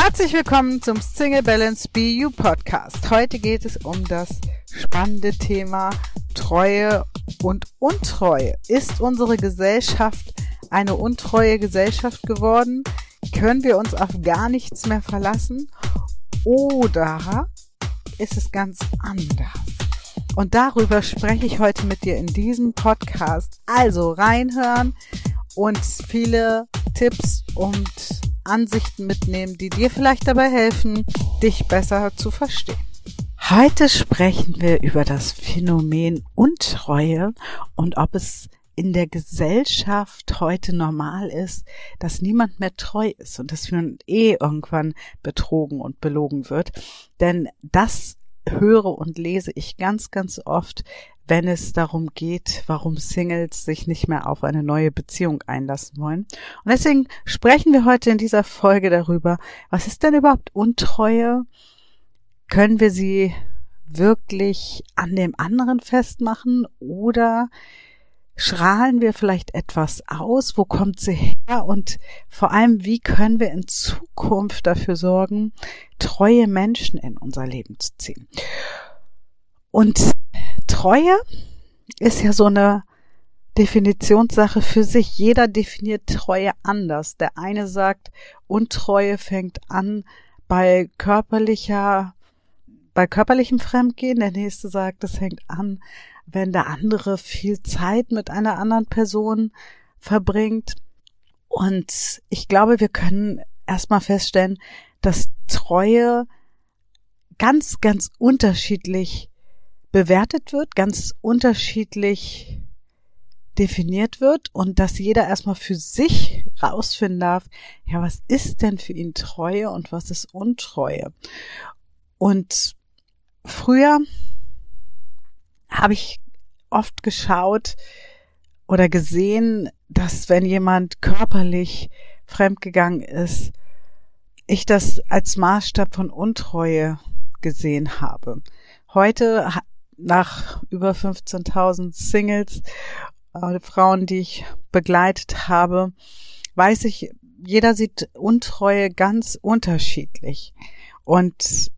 Herzlich willkommen zum Single Balance BU Podcast. Heute geht es um das spannende Thema Treue und Untreue. Ist unsere Gesellschaft eine untreue Gesellschaft geworden? Können wir uns auf gar nichts mehr verlassen? Oder ist es ganz anders? Und darüber spreche ich heute mit dir in diesem Podcast. Also reinhören und viele Tipps und Ansichten mitnehmen, die dir vielleicht dabei helfen, dich besser zu verstehen. Heute sprechen wir über das Phänomen Untreue und ob es in der Gesellschaft heute normal ist, dass niemand mehr treu ist und dass man eh irgendwann betrogen und belogen wird. Denn das höre und lese ich ganz, ganz oft, wenn es darum geht, warum Singles sich nicht mehr auf eine neue Beziehung einlassen wollen. Und deswegen sprechen wir heute in dieser Folge darüber, was ist denn überhaupt Untreue? Können wir sie wirklich an dem anderen festmachen oder strahlen wir vielleicht etwas aus? Wo kommt sie her? Und vor allem, wie können wir in Zukunft dafür sorgen, treue Menschen in unser Leben zu ziehen? Und Treue ist ja so eine Definitionssache für sich. Jeder definiert Treue anders. Der eine sagt, Untreue fängt an bei körperlicher, bei körperlichem Fremdgehen. Der nächste sagt, es hängt an, wenn der andere viel Zeit mit einer anderen Person verbringt. Und ich glaube, wir können erstmal feststellen, dass Treue ganz, ganz unterschiedlich bewertet wird, ganz unterschiedlich definiert wird und dass jeder erstmal für sich rausfinden darf, ja, was ist denn für ihn Treue und was ist Untreue? Und früher habe ich oft geschaut oder gesehen, dass wenn jemand körperlich fremdgegangen ist, ich das als Maßstab von Untreue gesehen habe. Heute nach über 15.000 Singles, äh, Frauen, die ich begleitet habe, weiß ich, jeder sieht Untreue ganz unterschiedlich. Und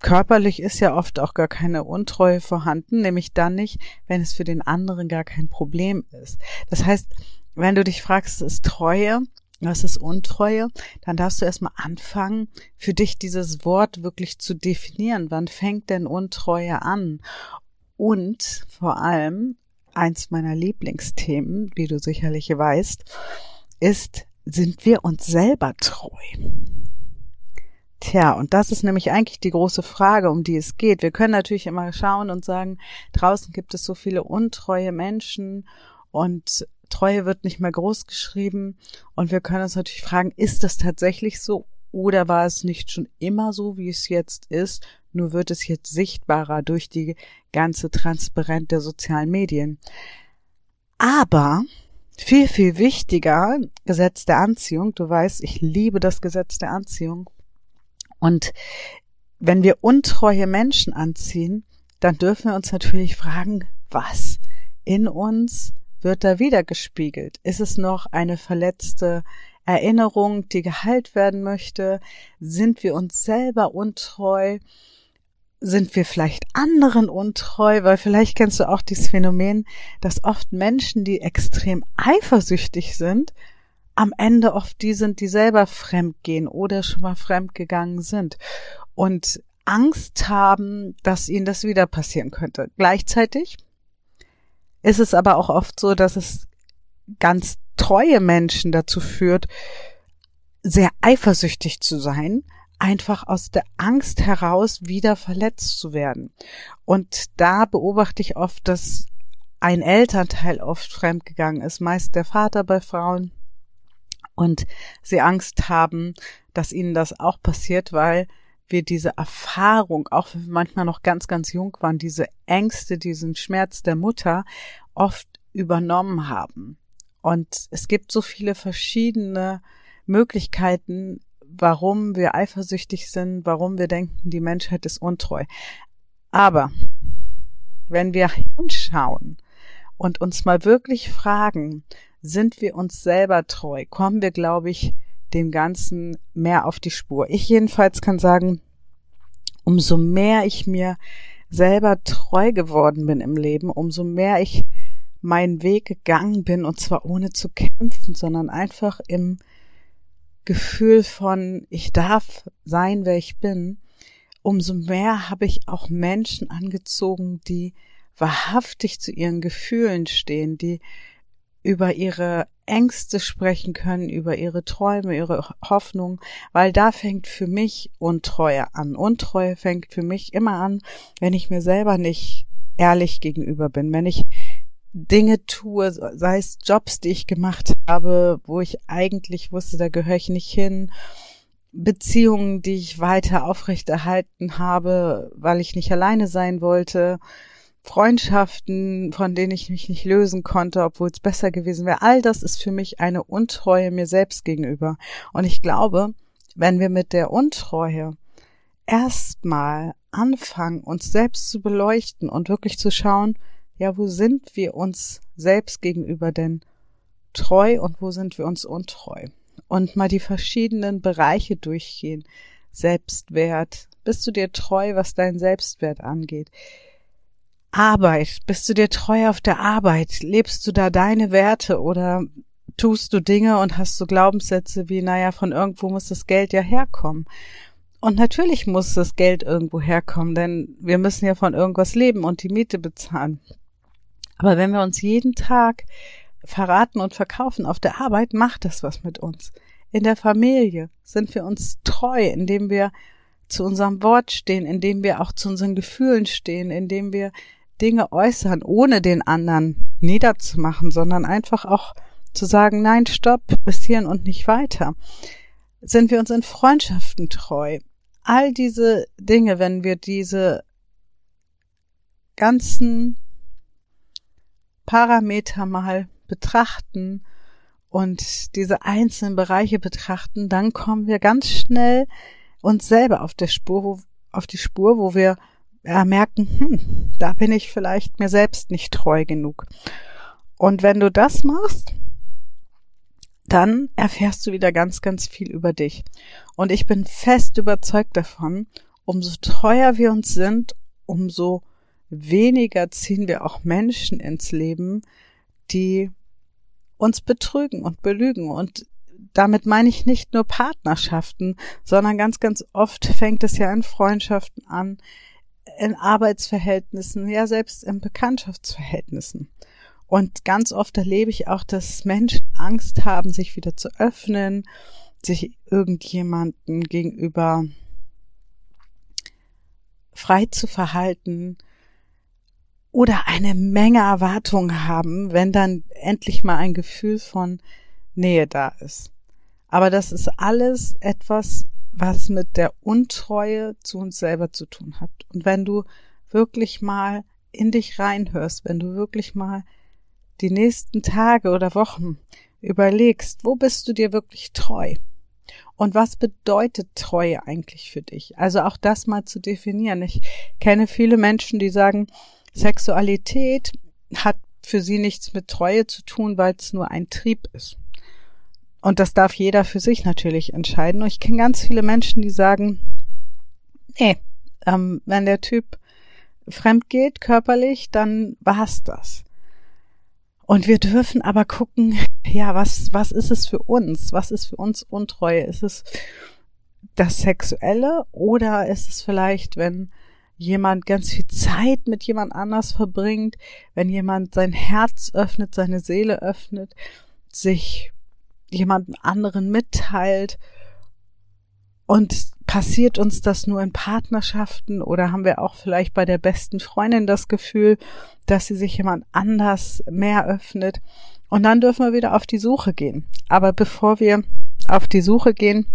körperlich ist ja oft auch gar keine Untreue vorhanden, nämlich dann nicht, wenn es für den anderen gar kein Problem ist. Das heißt, wenn du dich fragst, ist Treue, was ist Untreue, dann darfst du erstmal anfangen, für dich dieses Wort wirklich zu definieren. Wann fängt denn Untreue an? Und vor allem, eins meiner Lieblingsthemen, wie du sicherlich weißt, ist, sind wir uns selber treu? Tja, und das ist nämlich eigentlich die große Frage, um die es geht. Wir können natürlich immer schauen und sagen, draußen gibt es so viele untreue Menschen und Treue wird nicht mehr groß geschrieben. Und wir können uns natürlich fragen, ist das tatsächlich so oder war es nicht schon immer so, wie es jetzt ist? Nur wird es jetzt sichtbarer durch die ganze Transparenz der sozialen Medien. Aber viel, viel wichtiger, Gesetz der Anziehung. Du weißt, ich liebe das Gesetz der Anziehung. Und wenn wir untreue Menschen anziehen, dann dürfen wir uns natürlich fragen, was in uns wird da wieder gespiegelt? Ist es noch eine verletzte Erinnerung, die geheilt werden möchte? Sind wir uns selber untreu? Sind wir vielleicht anderen untreu? Weil vielleicht kennst du auch dieses Phänomen, dass oft Menschen, die extrem eifersüchtig sind, am Ende oft die sind, die selber fremd gehen oder schon mal fremd gegangen sind und Angst haben, dass ihnen das wieder passieren könnte. Gleichzeitig ist es aber auch oft so, dass es ganz treue Menschen dazu führt, sehr eifersüchtig zu sein, einfach aus der Angst heraus wieder verletzt zu werden. Und da beobachte ich oft, dass ein Elternteil oft fremdgegangen ist, meist der Vater bei Frauen, und sie Angst haben, dass ihnen das auch passiert, weil wir diese Erfahrung, auch wenn wir manchmal noch ganz, ganz jung waren, diese Ängste, diesen Schmerz der Mutter oft übernommen haben. Und es gibt so viele verschiedene Möglichkeiten, warum wir eifersüchtig sind, warum wir denken, die Menschheit ist untreu. Aber wenn wir hinschauen und uns mal wirklich fragen, sind wir uns selber treu, kommen wir, glaube ich, dem Ganzen mehr auf die Spur. Ich jedenfalls kann sagen, umso mehr ich mir selber treu geworden bin im Leben, umso mehr ich meinen Weg gegangen bin und zwar ohne zu kämpfen, sondern einfach im Gefühl von ich darf sein, wer ich bin, umso mehr habe ich auch Menschen angezogen, die wahrhaftig zu ihren Gefühlen stehen, die über ihre Ängste sprechen können, über ihre Träume, ihre Hoffnung, weil da fängt für mich Untreue an. Untreue fängt für mich immer an, wenn ich mir selber nicht ehrlich gegenüber bin, wenn ich Dinge tue, sei es Jobs, die ich gemacht habe, wo ich eigentlich wusste, da gehöre ich nicht hin, Beziehungen, die ich weiter aufrechterhalten habe, weil ich nicht alleine sein wollte, Freundschaften, von denen ich mich nicht lösen konnte, obwohl es besser gewesen wäre. All das ist für mich eine Untreue mir selbst gegenüber. Und ich glaube, wenn wir mit der Untreue erstmal anfangen, uns selbst zu beleuchten und wirklich zu schauen, ja, wo sind wir uns selbst gegenüber denn treu und wo sind wir uns untreu? Und mal die verschiedenen Bereiche durchgehen. Selbstwert. Bist du dir treu, was deinen Selbstwert angeht? Arbeit. Bist du dir treu auf der Arbeit? Lebst du da deine Werte oder tust du Dinge und hast so Glaubenssätze wie, naja, von irgendwo muss das Geld ja herkommen. Und natürlich muss das Geld irgendwo herkommen, denn wir müssen ja von irgendwas leben und die Miete bezahlen. Aber wenn wir uns jeden Tag verraten und verkaufen auf der Arbeit, macht das was mit uns. In der Familie sind wir uns treu, indem wir zu unserem Wort stehen, indem wir auch zu unseren Gefühlen stehen, indem wir Dinge äußern, ohne den anderen niederzumachen, sondern einfach auch zu sagen, nein, stopp, bis hierhin und nicht weiter. Sind wir uns in Freundschaften treu? All diese Dinge, wenn wir diese ganzen Parameter mal betrachten und diese einzelnen Bereiche betrachten, dann kommen wir ganz schnell uns selber auf der Spur, wo, auf die Spur, wo wir ja, merken, hm, da bin ich vielleicht mir selbst nicht treu genug. Und wenn du das machst, dann erfährst du wieder ganz, ganz viel über dich. Und ich bin fest überzeugt davon, umso treuer wir uns sind, umso weniger ziehen wir auch Menschen ins Leben, die uns betrügen und belügen. Und damit meine ich nicht nur Partnerschaften, sondern ganz, ganz oft fängt es ja in Freundschaften an, in Arbeitsverhältnissen, ja selbst in Bekanntschaftsverhältnissen. Und ganz oft erlebe ich auch, dass Menschen Angst haben, sich wieder zu öffnen, sich irgendjemanden gegenüber frei zu verhalten oder eine Menge Erwartungen haben, wenn dann endlich mal ein Gefühl von Nähe da ist. Aber das ist alles etwas, was mit der Untreue zu uns selber zu tun hat. Und wenn du wirklich mal in dich reinhörst, wenn du wirklich mal die nächsten Tage oder Wochen überlegst, wo bist du dir wirklich treu? Und was bedeutet Treue eigentlich für dich? Also auch das mal zu definieren. Ich kenne viele Menschen, die sagen, Sexualität hat für sie nichts mit Treue zu tun, weil es nur ein Trieb ist. Und das darf jeder für sich natürlich entscheiden. Und ich kenne ganz viele Menschen, die sagen, nee, ähm, wenn der Typ fremd geht, körperlich, dann war's das. Und wir dürfen aber gucken, ja, was, was ist es für uns? Was ist für uns Untreue? Ist es das Sexuelle oder ist es vielleicht, wenn jemand ganz viel Zeit mit jemand anders verbringt, wenn jemand sein Herz öffnet, seine Seele öffnet, sich jemanden anderen mitteilt und passiert uns das nur in Partnerschaften oder haben wir auch vielleicht bei der besten Freundin das Gefühl, dass sie sich jemand anders mehr öffnet und dann dürfen wir wieder auf die Suche gehen. Aber bevor wir auf die Suche gehen,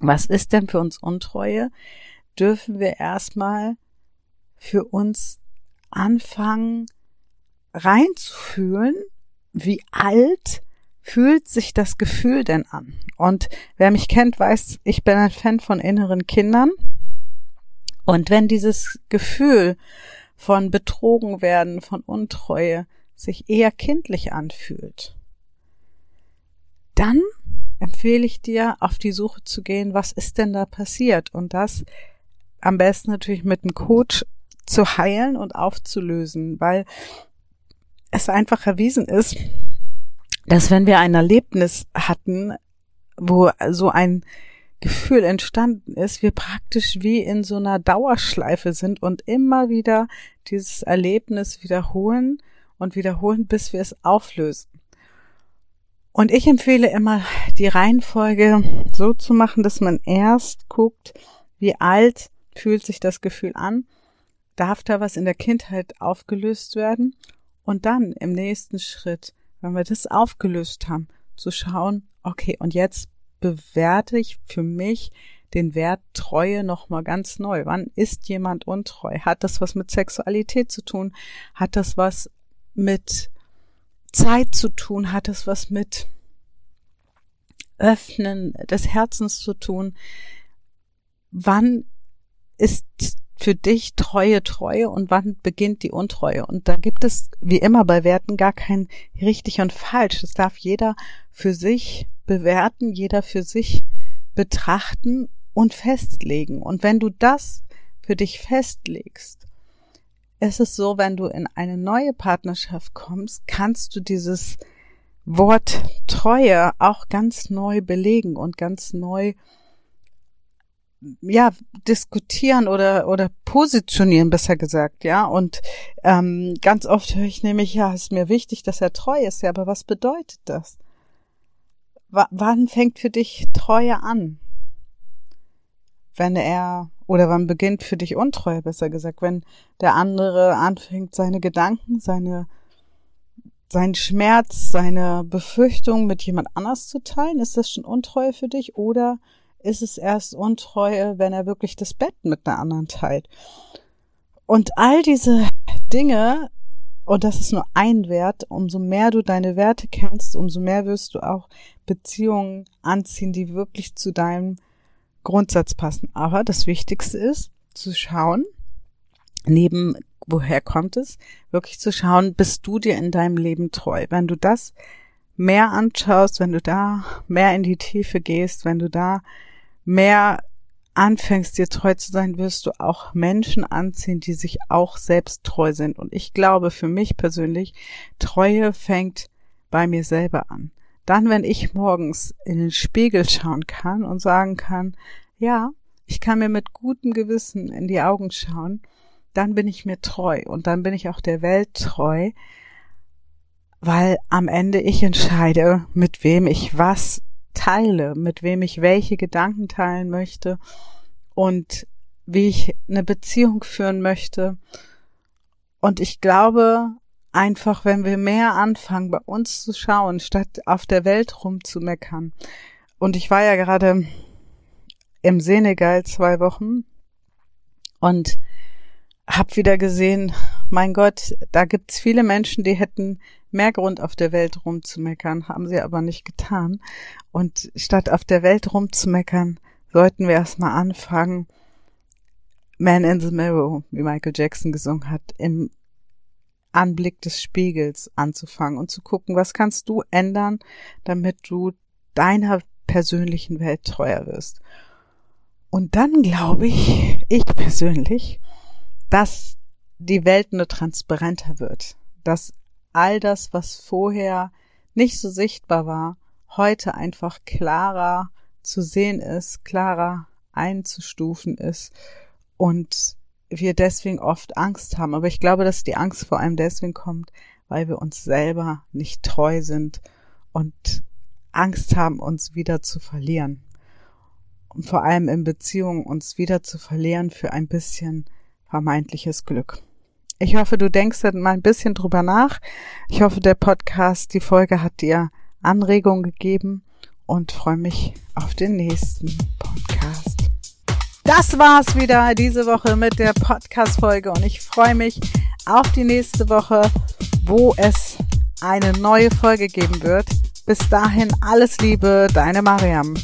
was ist denn für uns Untreue? dürfen wir erstmal für uns anfangen reinzufühlen, wie alt fühlt sich das Gefühl denn an? Und wer mich kennt, weiß, ich bin ein Fan von inneren Kindern. Und wenn dieses Gefühl von betrogen werden, von Untreue sich eher kindlich anfühlt, dann empfehle ich dir, auf die Suche zu gehen, was ist denn da passiert? Und das am besten natürlich mit einem Coach zu heilen und aufzulösen, weil es einfach erwiesen ist, dass wenn wir ein Erlebnis hatten, wo so ein Gefühl entstanden ist, wir praktisch wie in so einer Dauerschleife sind und immer wieder dieses Erlebnis wiederholen und wiederholen, bis wir es auflösen. Und ich empfehle immer, die Reihenfolge so zu machen, dass man erst guckt, wie alt fühlt sich das Gefühl an, darf da was in der Kindheit aufgelöst werden und dann im nächsten Schritt, wenn wir das aufgelöst haben, zu schauen, okay, und jetzt bewerte ich für mich den Wert Treue nochmal ganz neu. Wann ist jemand untreu? Hat das was mit Sexualität zu tun? Hat das was mit Zeit zu tun? Hat das was mit Öffnen des Herzens zu tun? Wann ist für dich Treue Treue und wann beginnt die Untreue? Und da gibt es, wie immer bei Werten, gar kein richtig und falsch. Das darf jeder für sich bewerten, jeder für sich betrachten und festlegen. Und wenn du das für dich festlegst, ist es so, wenn du in eine neue Partnerschaft kommst, kannst du dieses Wort Treue auch ganz neu belegen und ganz neu ja diskutieren oder oder positionieren besser gesagt ja. Und ähm, ganz oft höre ich nämlich ja ist mir wichtig dass er treu ist. Ja aber was bedeutet das? W wann fängt für dich Treue an? Wenn er oder wann beginnt für dich Untreue besser gesagt? Wenn der andere anfängt seine Gedanken seine seinen Schmerz seine Befürchtung mit jemand anders zu teilen ist das schon Untreue für dich? Oder ist es erst Untreue, wenn er wirklich das Bett mit einer anderen teilt. Und all diese Dinge, und das ist nur ein Wert, umso mehr du deine Werte kennst, umso mehr wirst du auch Beziehungen anziehen, die wirklich zu deinem Grundsatz passen. Aber das Wichtigste ist, zu schauen, neben woher kommt es, wirklich zu schauen, bist du dir in deinem Leben treu. Wenn du das mehr anschaust, wenn du da mehr in die Tiefe gehst, wenn du da mehr anfängst, dir treu zu sein, wirst du auch Menschen anziehen, die sich auch selbst treu sind. Und ich glaube für mich persönlich, Treue fängt bei mir selber an. Dann, wenn ich morgens in den Spiegel schauen kann und sagen kann, ja, ich kann mir mit gutem Gewissen in die Augen schauen, dann bin ich mir treu und dann bin ich auch der Welt treu, weil am Ende ich entscheide, mit wem ich was teile, mit wem ich welche Gedanken teilen möchte und wie ich eine Beziehung führen möchte. Und ich glaube, einfach, wenn wir mehr anfangen, bei uns zu schauen, statt auf der Welt rumzumeckern. Und ich war ja gerade im Senegal zwei Wochen und hab wieder gesehen, mein Gott, da gibt's viele Menschen, die hätten mehr Grund auf der Welt rumzumeckern, haben sie aber nicht getan. Und statt auf der Welt rumzumeckern, sollten wir erstmal anfangen, Man in the Mirror, wie Michael Jackson gesungen hat, im Anblick des Spiegels anzufangen und zu gucken, was kannst du ändern, damit du deiner persönlichen Welt treuer wirst. Und dann glaube ich, ich persönlich, dass die Welt nur transparenter wird, dass all das, was vorher nicht so sichtbar war, heute einfach klarer zu sehen ist, klarer einzustufen ist und wir deswegen oft Angst haben. Aber ich glaube, dass die Angst vor allem deswegen kommt, weil wir uns selber nicht treu sind und Angst haben, uns wieder zu verlieren. Und vor allem in Beziehungen uns wieder zu verlieren für ein bisschen vermeintliches Glück. Ich hoffe, du denkst dann mal ein bisschen drüber nach. Ich hoffe, der Podcast, die Folge hat dir Anregungen gegeben und freue mich auf den nächsten Podcast. Das war's wieder diese Woche mit der Podcast-Folge und ich freue mich auf die nächste Woche, wo es eine neue Folge geben wird. Bis dahin alles Liebe, deine Mariam.